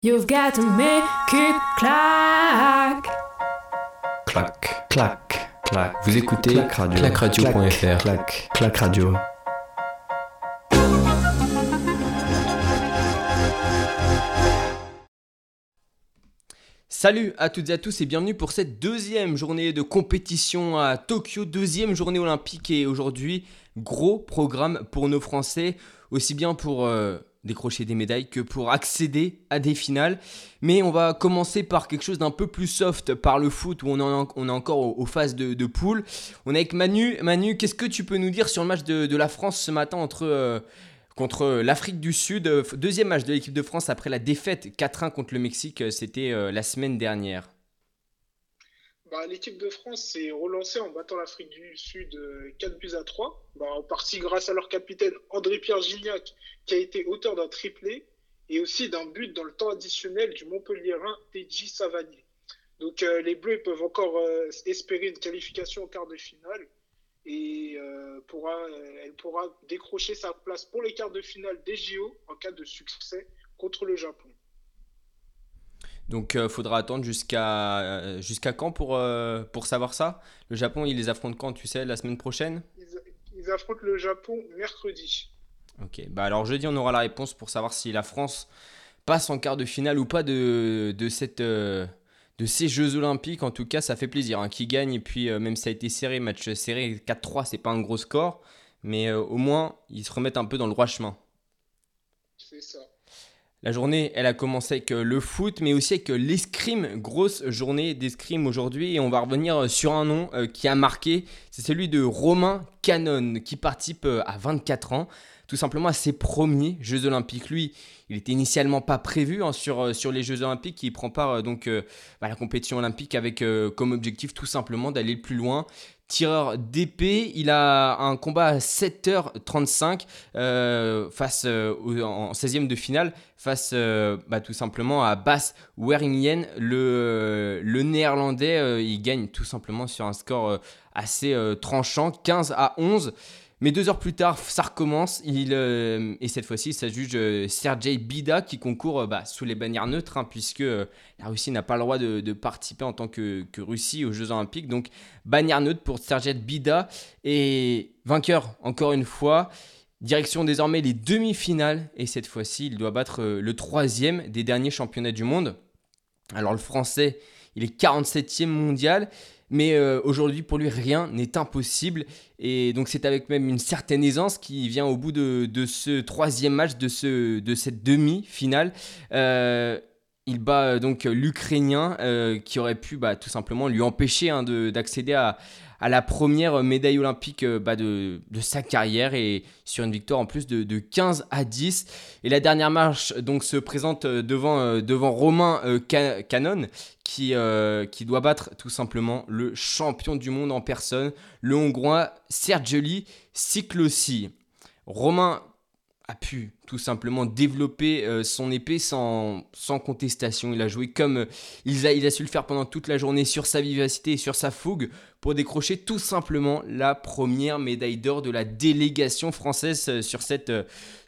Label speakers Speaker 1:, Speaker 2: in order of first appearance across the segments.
Speaker 1: You've got to make it clack.
Speaker 2: Clac, clac, clac. Vous écoutez
Speaker 3: Clac Radio.
Speaker 2: clacradio.fr.
Speaker 3: Clac, clac radio.
Speaker 4: Salut à toutes et à tous et bienvenue pour cette deuxième journée de compétition à Tokyo, deuxième journée olympique et aujourd'hui gros programme pour nos Français, aussi bien pour euh, décrocher des médailles que pour accéder à des finales. Mais on va commencer par quelque chose d'un peu plus soft, par le foot où on, on est encore aux, phases de, de poule. On est avec Manu. Manu, qu'est-ce que tu peux nous dire sur le match de, de la France ce matin entre... euh, contre l'Afrique du Sud. Euh, Deuxième match de l'équipe de France après la défaite 4-1 contre le Mexique, euh, c'était euh, la semaine dernière?
Speaker 5: Bah, l'équipe de France s'est relancée en battant l'Afrique du Sud euh, 4 buts à 3, bah, en partie grâce à leur capitaine André-Pierre Gignac, qui a été auteur d'un triplé, et aussi d'un but dans le temps additionnel du Montpellierin Teji Savanier. Donc euh, les Bleus peuvent encore euh, espérer une qualification en quart de finale, et euh, euh, elle pourra décrocher sa place pour les quarts de finale des JO en cas de succès contre le Japon.
Speaker 4: Donc il faudra attendre jusqu'à euh, jusqu'à quand pour, euh, pour savoir ça? Le Japon, il les affronte quand, tu sais, la semaine prochaine?
Speaker 5: Ils, ils affrontent le Japon mercredi.
Speaker 4: Ok, bah alors jeudi, on aura la réponse pour savoir si la France passe en quart de finale ou pas de, de, cette, euh, de ces Jeux Olympiques. En tout cas, ça fait plaisir. Hein, qui gagne, et puis euh, même si ça a été serré, match serré, 4-3, c'est pas un gros score, mais euh, au moins, ils se remettent un peu dans le droit chemin.
Speaker 5: C'est ça.
Speaker 4: La journée, elle a commencé avec euh, le foot, mais aussi avec euh, l'escrime. Grosse journée d'escrime aujourd'hui. Et on va revenir euh, sur un nom qui a marqué. C'est celui de Romain Canon, qui participe à 24 ans, tout simplement à ses premiers Jeux Olympiques. Lui, il était initialement pas prévu hein, sur, euh, sur les Jeux Olympiques. Il prend part euh, donc euh, à la compétition olympique avec comme objectif tout simplement d'aller le plus loin. Tireur d'épée, il a un combat à 7h35 euh, face en 16e de finale face bah, tout simplement à Bas Weringen, le, le néerlandais. il gagne tout simplement sur un score assez tranchant, 15 à 11. Mais deux heures plus tard, ça recommence. Euh, et cette fois-ci, ça juge euh, Sergei Bida qui concourt euh, bah, sous les bannières neutres, hein, puisque la Russie n'a pas le droit de, participer en tant que, Russie aux Jeux Olympiques. Donc, bannière neutre pour Sergei Bida. Et vainqueur, encore une fois. Direction désormais les demi-finales. Et cette fois-ci, il doit battre le troisième des derniers championnats du monde. Alors, le français, il est 47e mondial. Mais euh, aujourd'hui, pour lui, rien n'est impossible. Et donc, c'est avec même une certaine aisance qui vient au bout de, ce troisième match, de, ce, de cette demi-finale. Euh, il bat euh, donc l'Ukrainien qui aurait pu bah, tout simplement lui empêcher hein, de- d'accéder à, à la première médaille olympique euh, bah, de, de sa carrière et sur une victoire en plus de, de 15 à 10. Et la dernière marche donc se présente euh, devant, euh, devant Romain Ca- Canon qui, qui doit battre tout simplement le champion du monde en personne, le Hongrois Sergeli Siklosi. Romain a pu tout simplement développer euh, son épée sans, contestation. Il a joué comme euh, il, a, su le faire pendant toute la journée sur sa vivacité et sur sa fougue pour décrocher tout simplement la première médaille d'or de la délégation française euh, sur cette,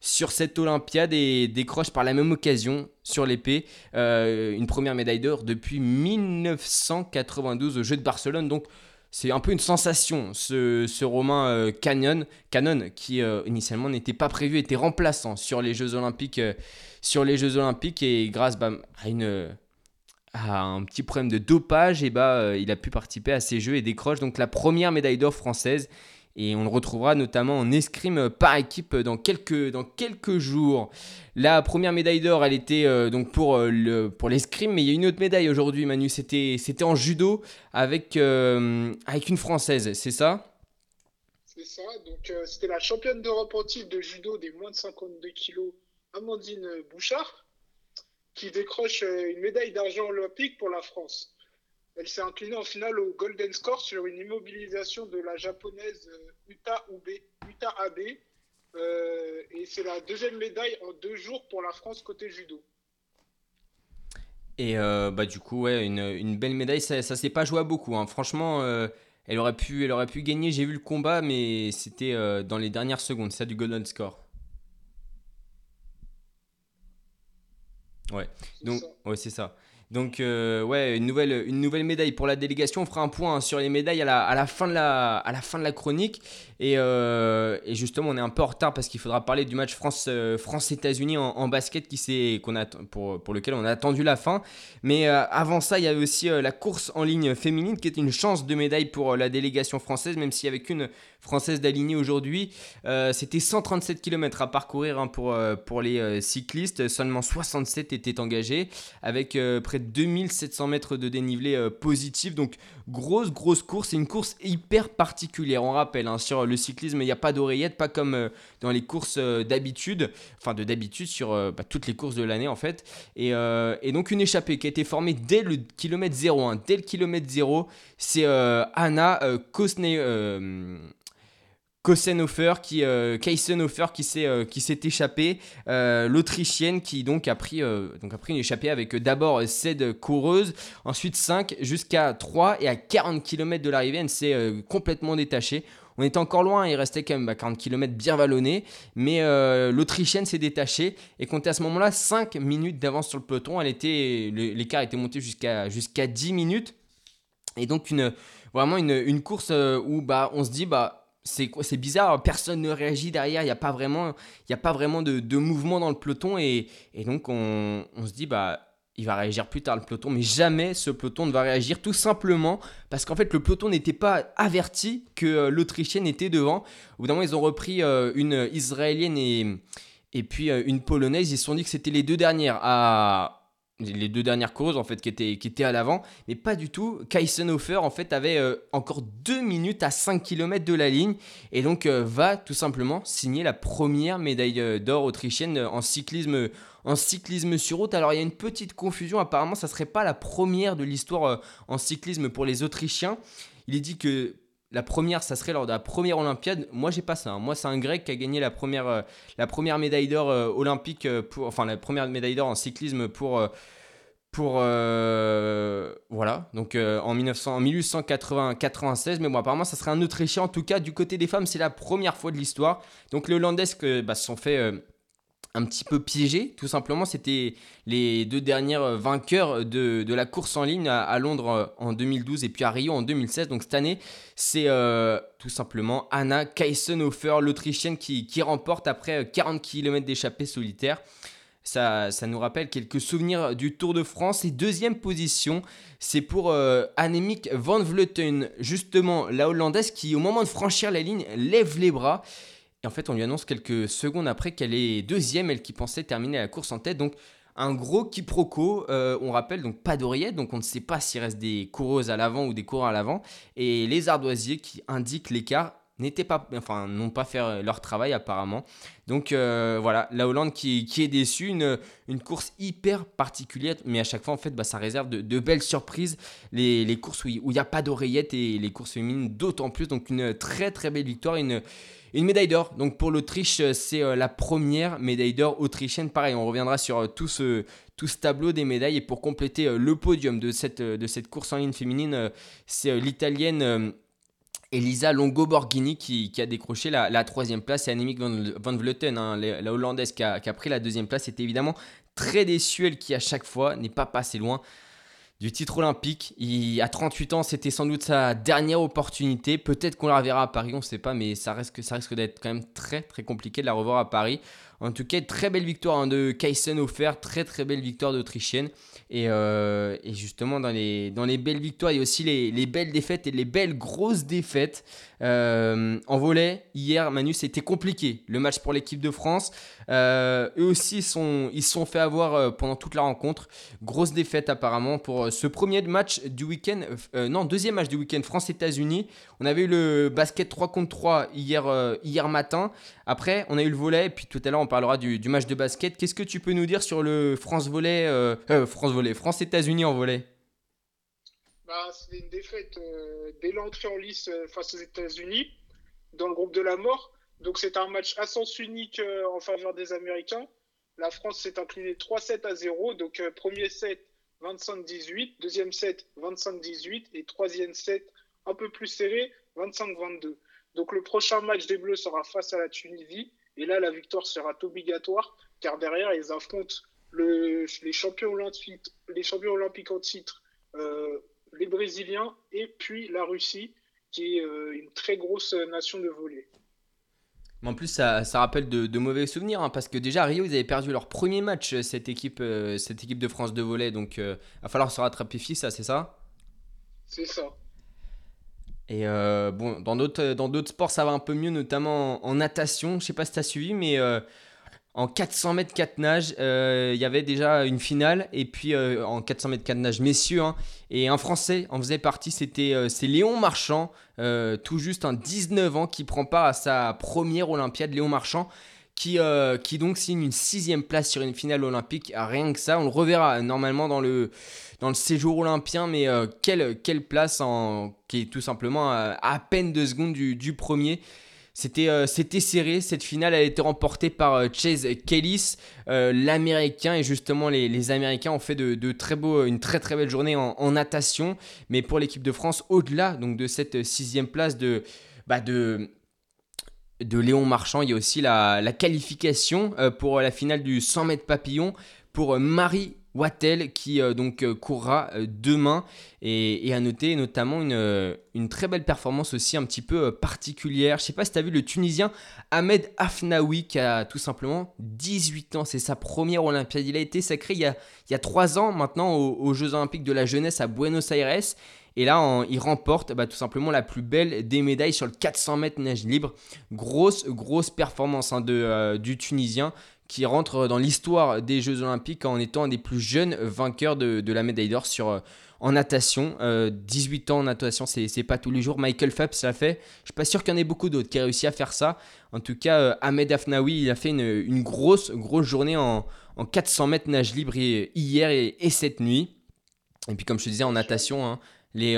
Speaker 4: sur cette Olympiade et décroche par la même occasion sur l'épée une première médaille d'or depuis 1992 aux Jeux de Barcelone. Donc c'est un peu une sensation, ce, ce Romain euh, Canyon, Canon, qui euh, initialement n'était pas prévu, était remplaçant sur les Jeux Olympiques, euh, et grâce bah, à, une, à un petit problème de dopage, et bah, il a pu participer à ces Jeux et décroche donc la première médaille d'or française. Et on le retrouvera notamment en escrime par équipe dans quelques, dans quelques jours. La première médaille d'or, elle était euh, donc pour, euh, le, pour l'escrime, mais il y a une autre médaille aujourd'hui, Manu. C'était, c'était en judo avec, euh, avec une française, c'est ça?
Speaker 5: C'est ça. Donc, c'était la championne d'Europe en titre de judo des moins de 52 kilos, Amandine Bouchard, qui décroche une médaille d'argent olympique pour la France. Elle s'est inclinée en finale au Golden Score sur une immobilisation de la japonaise euh, Uta Ube, Uta Abe. Euh, et c'est la deuxième médaille en deux jours pour la France côté judo.
Speaker 4: Et euh, bah, du coup, ouais, une, une belle médaille, ça, ça s'est pas joué à beaucoup. hein. Franchement, euh, elle, aurait pu, elle aurait pu gagner. J'ai vu le combat, mais c'était dans les dernières secondes, ça du Golden Score. Ouais, donc
Speaker 5: ça.
Speaker 4: ouais, c'est ça. Donc euh, ouais, une nouvelle, une nouvelle médaille pour la délégation. On fera un point sur les médailles à la, à la fin de la, à la fin de la chronique. Et, euh, justement, on est un peu en retard parce qu'il faudra parler du match France, euh, France-États-Unis en, en basket qui qu'on a, pour, pour lequel on a attendu la fin. Mais avant ça, il y avait aussi la course en ligne féminine qui est une chance de médaille pour la délégation française, même s'il n'y avait qu'une française d'alignée aujourd'hui. C'était 137 km à parcourir hein, pour, pour les cyclistes. Seulement 67 étaient engagés avec près 2700 mètres de dénivelé euh, positif. Donc grosse, grosse course. C'est une course hyper particulière. On rappelle, hein, sur le cyclisme, il n'y a pas d'oreillette, pas comme euh, dans les courses euh, d'habitude. Enfin, de d'habitude sur bah, toutes les courses de l'année en fait. Et, donc une échappée qui a été formée dès le kilomètre 0. hein. Dès le kilomètre 0, c'est Anna Kosne- euh, Kosenhofer qui euh, qui s'est euh, qui s'est échappée euh, l'autrichienne qui donc a pris donc a pris une échappée avec d'abord 7 coureuses ensuite 5 jusqu'à 3 et à 40 km de l'arrivée elle s'est complètement détachée on était encore loin, il restait quand même à 40 km bien vallonné, mais l'Autrichienne s'est détachée et comptait à ce moment-là 5 minutes d'avance sur le peloton. Elle était, l'écart était monté jusqu'à jusqu'à 10 minutes. Et donc une, vraiment une, une course où bah, on se dit, bah, c'est, c'est bizarre, personne ne réagit derrière, il n'y a pas vraiment, y a pas vraiment de, de mouvement dans le peloton. Et, et donc on, on se dit, bah, il va réagir plus tard le peloton, mais jamais ce peloton ne va réagir tout simplement parce qu'en fait le peloton n'était pas averti que euh, l'Autrichienne était devant. Au bout d'un moment, ils ont repris euh, une Israélienne et, et puis euh, une Polonaise. Ils se sont dit que c'était les deux dernières à les deux dernières causes en fait qui étaient, qui à l'avant, mais pas du tout. Kaisenhofer en fait avait euh, encore 2 minutes à 5 km de la ligne et donc euh, va tout simplement signer la première médaille euh, d'or autrichienne en cyclisme sur route. Alors il y a une petite confusion, apparemment ça serait pas la première de l'histoire en cyclisme pour les Autrichiens. Il est dit que la première, ça serait lors de la première Olympiade. Moi, j'ai pas ça. hein. Moi, c'est un Grec qui a gagné la première, euh, médaille d'or euh, olympique, euh, pour, enfin la première médaille d'or en cyclisme pour, pour voilà. Donc en 1900, en 1896. Mais bon, apparemment, ça serait un Autrichien. En tout cas, du côté des femmes, c'est la première fois de l'histoire. Donc les Hollandaises bah, se sont fait un petit peu piégées, tout simplement. C'était les deux dernières euh, vainqueurs de, de la course en ligne à, Londres euh, en 2012 et puis à Rio en 2016. Donc cette année, c'est euh, tout simplement Anna Kaisenhofer, l'Autrichienne, qui, qui remporte après euh, 40 km d'échappée solitaire. Ça, ça nous rappelle quelques souvenirs du Tour de France. Et deuxième position, c'est pour Annemiek van Vleuten, justement la Hollandaise qui, au moment de franchir la ligne, lève les bras. Et en fait, on lui annonce quelques secondes après qu'elle est deuxième, elle qui pensait terminer la course en tête. Donc, un gros quiproquo. Euh, on rappelle donc pas d'oreillette, donc on ne sait pas s'il reste des coureuses à l'avant ou des coureurs à l'avant. Et les ardoisiers qui indiquent l'écart n'étaient pas, enfin, n'ont pas fait leur travail apparemment. Donc euh, voilà, la Hollande qui, est déçue, une, course hyper particulière, mais à chaque fois en fait, bah, ça réserve de, belles surprises. Les, les courses où il n'y a pas d'oreillette et les courses féminines d'autant plus. Donc une très très belle victoire, une, une médaille d'or. Donc pour l'Autriche, c'est euh, la première médaille d'or autrichienne. Pareil, on reviendra sur euh, tout ce, tout ce tableau des médailles. Et pour compléter euh, le podium de cette, euh, de cette course en ligne féminine, euh, c'est euh, l'Italienne. euh, Elisa Longo-Borghini qui, qui a décroché la, troisième place et Annemiek van, Vleuten, hein, la, la Hollandaise qui a, qui a pris la deuxième place, est évidemment très déçue, elle qui à chaque fois n'est pas passée loin du titre olympique. Il, à 38 ans, c'était sans doute sa dernière opportunité. Peut-être qu'on la reverra à Paris, on ne sait pas, mais ça risque, ça risque d'être quand même très très compliqué de la revoir à Paris. En tout cas, très belle victoire hein, de Kaisenhofer, très très belle victoire d'Autrichienne. Et, euh, et, justement, dans les, dans les belles victoires, il y a aussi les, les belles défaites et les belles grosses défaites. Euh, en volet, hier, Manu, c'était compliqué. Le match pour l'équipe de France. Euh, eux aussi, sont, ils se sont fait avoir pendant toute la rencontre. Grosse défaite apparemment pour ce premier match du week-end. Non, deuxième match du week-end France-États-Unis. On avait eu le basket 3 contre 3 hier, hier matin. Après, on a eu le volet. Et puis tout à l'heure, parlera du, match de basket. Qu'est-ce que tu peux nous dire sur le France-Volet euh, France volet France-États-Unis en volet
Speaker 5: bah, C'était une défaite euh, dès l'entrée en lice euh, face aux États-Unis, dans le groupe de la mort. Donc c'est un match à sens unique euh, en faveur des Américains. La France s'est inclinée 3-7 à 0. Donc euh, premier set 25-18, deuxième set 25-18 et troisième set un peu plus serré 25-22. Donc le prochain match des Bleus sera face à la Tunisie. Et là, la victoire sera obligatoire car derrière, ils affrontent le, les, champions olympiques, les champions olympiques en titre, les Brésiliens, et puis la Russie, qui est une très grosse nation de volley.
Speaker 4: Mais en plus, ça, ça rappelle de, mauvais souvenirs, hein, parce que déjà à Rio, ils avaient perdu leur premier match, cette équipe, cette équipe de France de volley. Donc, il va falloir se rattraper, fils, ça, c'est ça?
Speaker 5: C'est ça.
Speaker 4: Et euh, bon, dans d'autres, dans d'autres sports, ça va un peu mieux, notamment en, natation. Je sais pas si tu as suivi, mais euh, en 400 mètres 4 nages, euh, il y avait déjà une finale. Et puis en 400 mètres 4 nages, messieurs, hein, et un Français en faisait partie, c'était c'est Léon Marchand, tout juste un 19 ans, qui prend part à sa première Olympiade. Léon Marchand, qui, qui donc signe une sixième place sur une finale olympique. Rien que ça, on le reverra normalement dans le dans le séjour olympien, mais euh, quelle, quelle place en, qui est tout simplement à, peine deux secondes du, du premier. C'était, euh, serré, cette finale a été remportée par euh, Chase Kellis, l'américain, et justement les, les, Américains ont fait de, très beau, une très très belle journée en, en natation, mais pour l'équipe de France, au-delà de cette sixième place de, bah de, de Léon Marchand, il y a aussi la, qualification pour la finale du 100 mètres papillon pour Marie Wattel qui euh, donc euh, courra euh, demain et, à noter notamment une, une, très belle performance aussi un petit peu particulière. Je sais pas si tu as vu le Tunisien Ahmed Afnaoui qui a tout simplement 18 ans, c'est sa première Olympiade. Il a été sacré il y a, il y a 3 ans maintenant aux, Jeux Olympiques de la jeunesse à Buenos Aires. Et là, il remporte bah, tout simplement la plus belle des médailles sur le 400 mètres nage libre. Grosse, grosse performance hein, de, du Tunisien qui rentre dans l'histoire des Jeux Olympiques en étant un des plus jeunes vainqueurs de, la médaille d'or sur, euh, en natation. 18 euh, ans en natation, c'est pas tous les jours. Michael Phelps l'a fait. Je suis pas sûr qu'il y en ait beaucoup d'autres qui aient réussi à faire ça. En tout cas, euh, Ahmed Afnaoui, il a fait une, grosse, grosse journée en, 400 mètres nage libre hier et, cette nuit. Et puis, comme je te disais, en natation, hein, les,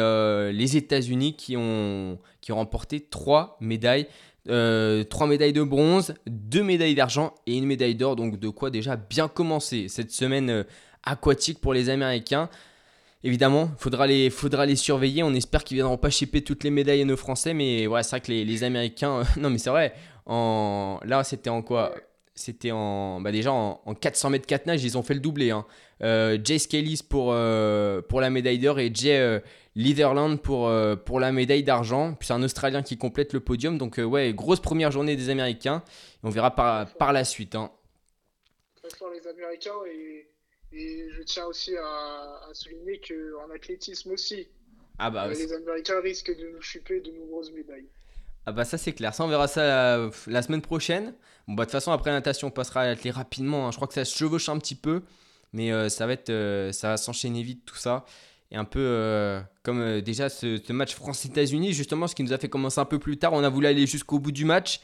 Speaker 4: les États-Unis qui ont, qui ont remporté trois médailles. Euh, trois médailles de bronze, deux médailles d'argent et une médaille d'or. Donc de quoi déjà bien commencer cette semaine euh, aquatique pour les Américains. Évidemment, faudra les, faudra les surveiller. On espère qu'ils viendront pas chipper toutes les médailles à nos Français. Mais voilà, c'est vrai que les, Américains. Euh, non, mais c'est vrai. En, là, c'était en quoi? C'était en. Bah déjà, en, 400 mètres 4 nages, ils ont fait le doublé. Hein. Jay Scalis pour, pour la médaille d'or et Jay Litherland pour, euh, pour la médaille d'argent. Puis c'est un Australien qui complète le podium. Donc, euh, ouais, grosse première journée des Américains. on verra par, par la suite. Hein.
Speaker 5: Très fort les Américains. Et, et je tiens aussi à, à souligner qu'en athlétisme aussi, ah bah, euh, les Américains risquent de nous chuper de nombreuses médailles.
Speaker 4: Ah bah ça c'est clair, ça on verra ça la, semaine prochaine. Bon bah de toute façon après la natation on passera à l'athlète rapidement, hein. je crois que ça se chevauche un petit peu, mais ça va être, ça va s'enchaîner vite tout ça et un peu euh, comme euh, déjà ce, match France-États-Unis, justement, ce qui nous a fait commencer un peu plus tard. On a voulu aller jusqu'au bout du match.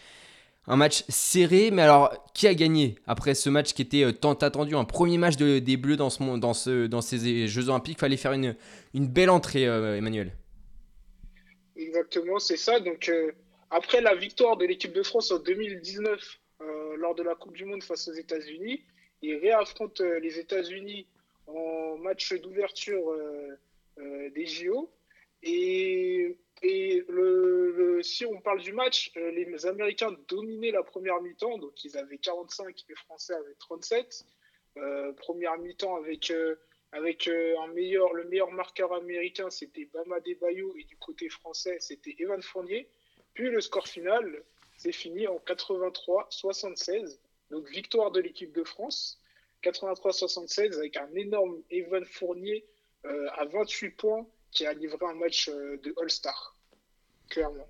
Speaker 4: Un match serré, mais alors qui a gagné après ce match qui était euh, tant attendu? Un premier match des Bleus dans, ce, dans, ce, dans ces Jeux Olympiques. Fallait faire une, une belle entrée, Emmanuel.
Speaker 5: Exactement, c'est ça. Donc, après la victoire de l'équipe de France en 2019 lors de la Coupe du Monde face aux États-Unis, ils réaffrontent les États-Unis en match d'ouverture euh, euh, des JO. Et, si on parle du match, euh, les Américains dominaient la première mi-temps, donc ils avaient 45, les Français avaient 37. première mi-temps avec avec un meilleur, le meilleur marqueur américain, c'était Bama Debayo, et du côté français, c'était Evan Fournier. Puis le score final, c'est fini en 83-76, donc victoire de l'équipe de France. 83-76 avec un énorme Evan Fournier euh, à 28 points qui a livré un match euh, de All-Star, clairement.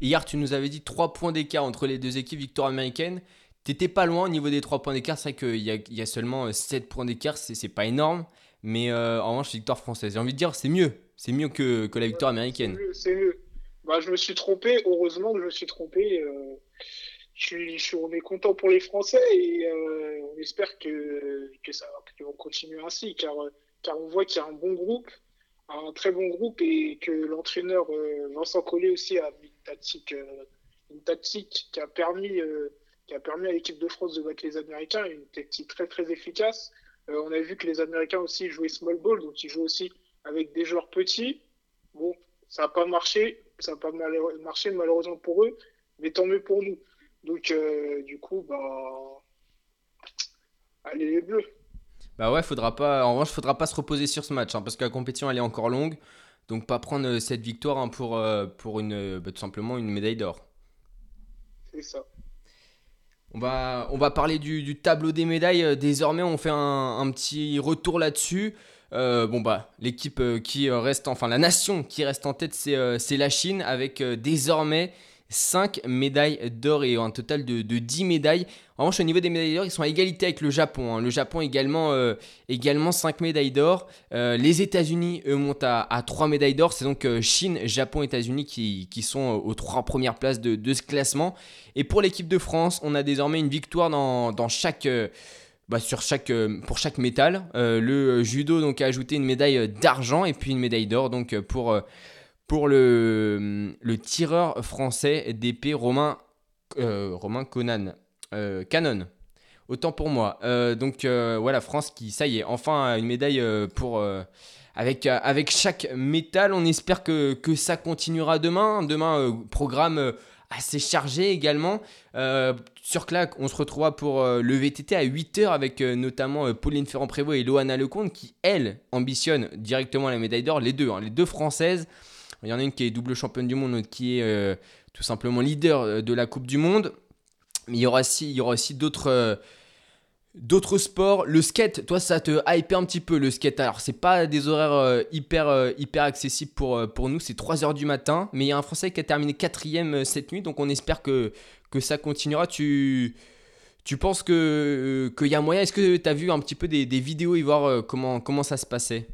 Speaker 4: Hier, tu nous avais dit 3 points d'écart entre les deux équipes victoire américaine. T'étais pas loin au niveau des 3 points d'écart. C'est vrai qu'il y, y, a seulement 7 euh, points d'écart, c'est pas énorme. Mais en revanche, victoire française. J'ai envie de dire, c'est mieux. C'est mieux que, que, la victoire américaine.
Speaker 5: C'est mieux. Bah, je me suis trompé. Heureusement que je me suis trompé je suis, on est content pour les Français et euh, on espère que, que ça qu'ils vont continuer ainsi, car, car on voit qu'il y a un bon groupe, un très bon groupe et que l'entraîneur euh, Vincent Collet aussi a une tactique, euh, une tactique qui a permis, qui a permis à l'équipe de France de battre les Américains, une tactique très très efficace. on a vu que les Américains aussi jouaient small ball, donc ils jouent aussi avec des joueurs petits. Bon, ça n'a pas marché, ça n'a pas marché malheureusement pour eux, mais tant mieux pour nous. Donc, euh, du coup, bah, allez les bleus.
Speaker 4: Bah ouais, faudra pas. En revanche, faudra pas se reposer sur ce match hein, parce que la compétition elle est encore longue. Donc pas prendre euh, cette victoire hein, pour, euh, pour une, bah, tout simplement une médaille d'or.
Speaker 5: C'est ça.
Speaker 4: On va, on va parler du, du tableau des médailles. Désormais, on fait un, un petit retour là-dessus. Euh, bon bah l'équipe euh, qui euh, reste, enfin la nation qui reste en tête, c'est la Chine avec désormais 5 médailles d'or et un total de, de 10 médailles. En revanche, au niveau des médailles d'or, ils sont à égalité avec le Japon. hein. Le Japon également, euh, également 5 médailles d'or. Les États-Unis, eux, montent à, à 3 médailles d'or. C'est donc Chine, Japon, États-Unis qui, qui sont aux 3 premières places de, de ce classement. Et pour l'équipe de France, on a désormais une victoire dans chaque. Bah, sur chaque, euh, pour chaque métal. Euh, le judo donc, a ajouté une médaille d'argent et puis une médaille d'or donc, euh, pour, pour le, le tireur français d'épée Romain, Romain Conan. Canon. Autant pour moi. Donc voilà, France qui, ça y est, enfin une médaille pour... avec, avec chaque métal, on espère que, que ça continuera demain. Demain, programme assez chargé également. Euh, sur Clac, on se retrouvera pour euh, le VTT à 8h avec euh, notamment Pauline Ferrand-Prévot et Loana Lecomte qui, elles, ambitionnent directement la médaille d'or. Les deux, hein, les deux françaises. Il y en a une qui est double championne du monde, l'autre qui est tout simplement leader de la Coupe du Monde. Mais il y aura aussi, il y aura aussi d'autres. D'autres sports, le skate, toi ça te hype un petit peu le skate. Alors c'est pas des horaires euh, hyper, euh, hyper accessibles pour, euh, pour nous, c'est 3h du matin. Mais il y a un Français qui a terminé quatrième cette nuit, donc on espère que, que ça continuera. Tu, tu penses que qu'il y a moyen? Est-ce que tu as vu un petit peu des, des vidéos et voir comment, comment ça se passait?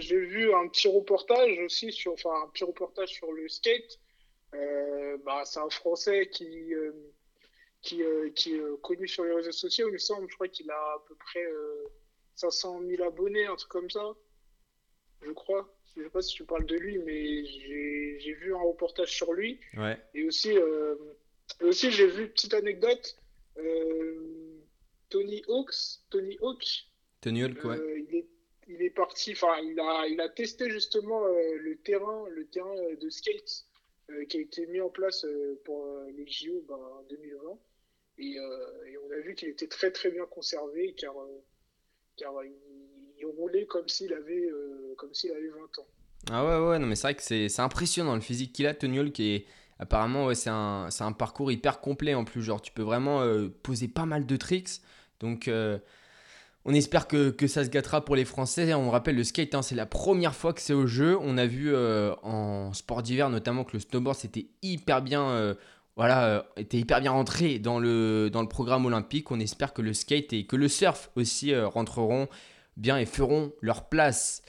Speaker 5: J'ai vu un petit reportage aussi sur, enfin, un petit reportage sur le skate. Bah, c'est un Français qui, qui, euh, qui est euh, connu sur les réseaux sociaux, il me semble. Je crois qu'il a à peu près euh, 500 000 abonnés, un truc comme ça. Je crois. Je sais pas si tu parles de lui, mais j'ai vu un reportage sur lui.
Speaker 4: Ouais.
Speaker 5: Et aussi, euh, et aussi j'ai vu, petite anecdote, euh, Tony Hawks, Tony Hawk,
Speaker 4: Tony Hawk, ouais.
Speaker 5: euh, il est, il est parti, enfin, il a, il a testé justement euh, le terrain, le terrain euh, de skate euh, qui a été mis en place euh, pour euh, les JO ben, en 2020. Et, euh, et on a vu qu'il était très très bien conservé car, euh, car euh, il, roulait comme s'il avait, avait 20 ans.
Speaker 4: Ah ouais, ouais, non, mais c'est vrai que c'est impressionnant le physique qu'il a, Tony Hawk, et apparemment, ouais, c'est un, un parcours hyper complet en plus. Genre, tu peux vraiment poser pas mal de tricks. Donc, on espère que, que ça se gâtera pour les Français. On rappelle, le skate, hein, c'est la première fois que c'est au jeu. On a vu en sport d'hiver, notamment, que le snowboard, c'était hyper bien. Voilà, euh, était hyper bien rentré dans le, dans le programme olympique. On espère que le skate et que le surf aussi euh, rentreront bien et feront leur place.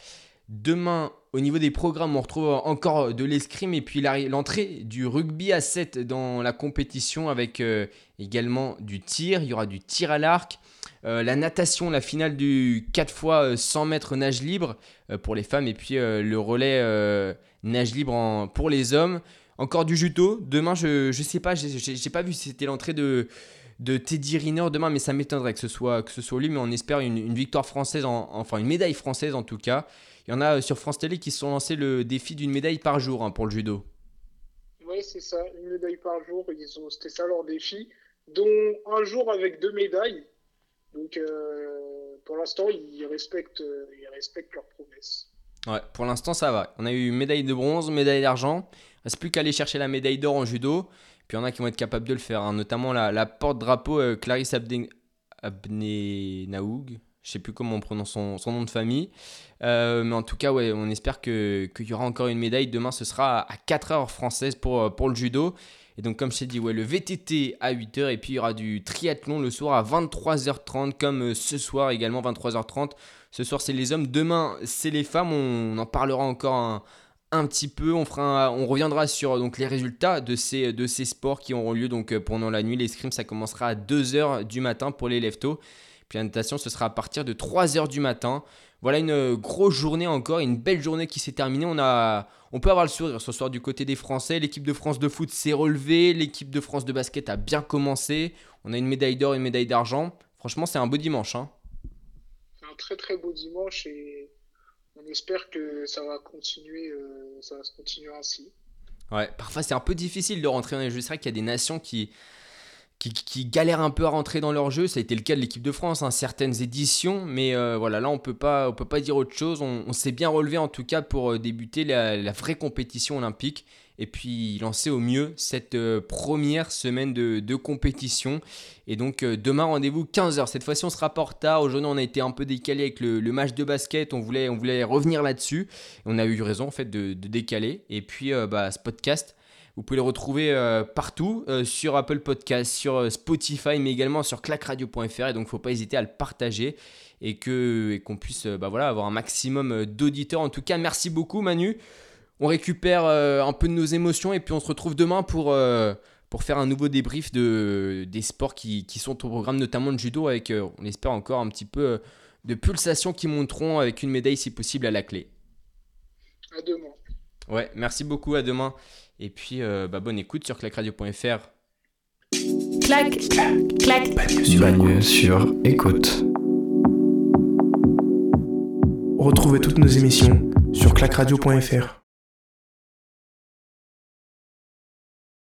Speaker 4: Demain, au niveau des programmes, on retrouve encore de l'escrime et puis l'entrée du rugby à 7 dans la compétition avec euh, également du tir. Il y aura du tir à l'arc. Euh, la natation, la finale du 4 fois 100 mètres nage libre euh, pour les femmes et puis euh, le relais euh, nage libre pour les hommes. Encore du judo. Demain, je, je sais pas, j'ai- pas vu si c'était l'entrée de, de Teddy Riner demain, mais ça m'étonnerait que ce soit, que ce soit lui. Mais on espère une, une victoire française, en- enfin une médaille française en tout cas. Il y en a euh, sur France Télé qui se sont lancés le défi d'une médaille par jour hein, pour le judo.
Speaker 5: Ouais, c'est ça, une médaille par jour. Ils ont, c'était ça leur défi, dont un jour avec deux médailles. Donc, euh, pour l'instant, ils respectent, euh, ils respectent leurs promesses.
Speaker 4: Ouais, pour l'instant ça va. On a eu médaille de bronze, médaille d'argent. Reste plus qu'à aller chercher la médaille d'or en judo. Puis il y en a qui vont être capables de le faire, hein, notamment la, porte-drapeau euh, Clarisse Abden- Abnenaoug. Je sais plus comment on prononce son, son nom de famille. Euh, mais en tout cas, ouais, on espère qu'il y aura encore une médaille. Demain, ce sera à 4 heures françaises pour, euh, pour le judo. Et donc, comme je t'ai dit, ouais, le VTT à 8h. Et puis, il y aura du triathlon le soir à 23h30, comme ce soir également, 23h30. Ce soir, c'est les hommes. Demain, c'est les femmes. On en parlera encore un, un petit peu. On, fera on reviendra sur donc, les résultats de ces, sports qui auront lieu donc, euh, pendant la nuit. L'escrime, ça commencera à 2h du matin pour les leftos. Puis la natation, ce sera à partir de 3h du matin. Voilà une euh, grosse journée encore, une belle journée qui s'est terminée. On, a, on peut avoir le sourire ce soir du côté des Français. L'équipe de France de foot s'est relevée. L'équipe de France de basket a bien commencé. On a une médaille d'or et une médaille d'argent. Franchement, c'est un beau dimanche. hein.
Speaker 5: Un très très beau dimanche et on espère que ça va continuer, euh, ça se continuer ainsi.
Speaker 4: Ouais, parfois c'est un peu difficile de rentrer dans les jeux. C'est vrai qu'il y a des nations qui, galèrent un peu à rentrer dans leur jeu. Ça a été le cas de l'équipe de France, hein, certaines éditions, mais euh, voilà, là on peut pas, peut pas dire autre chose. On, s'est bien relevé en tout cas pour euh, débuter la, vraie compétition olympique et puis lancer au mieux cette euh, première semaine de, compétition. Et donc demain rendez-vous 15h. Cette fois-ci on sera pas en retard. Aujourd'hui on a été un peu décalé avec le, match de basket. On voulait, on voulait revenir là-dessus. On a eu raison en fait de, décaler. Et puis bah, ce podcast vous pouvez le retrouver euh, partout, euh, sur Apple Podcast, sur euh, Spotify, mais également sur clacradio.fr. Et donc, il ne faut pas hésiter à le partager et qu'on qu'on puisse bah, voilà, avoir un maximum d'auditeurs. En tout cas, merci beaucoup, Manu. On récupère un peu de nos émotions et puis on se retrouve demain pour, pour faire un nouveau débrief de, des sports qui, qui sont au programme, notamment le judo, avec, on espère encore un petit peu de pulsations qui monteront avec une médaille si possible à la clé.
Speaker 5: À demain.
Speaker 4: Ouais, merci beaucoup, à demain. Et puis, euh, bah, bonne écoute sur clacradio.fr.
Speaker 1: Clac, clac,
Speaker 2: Bagne sur écoute.
Speaker 3: Retrouvez toutes nos émissions sur clacradio.fr.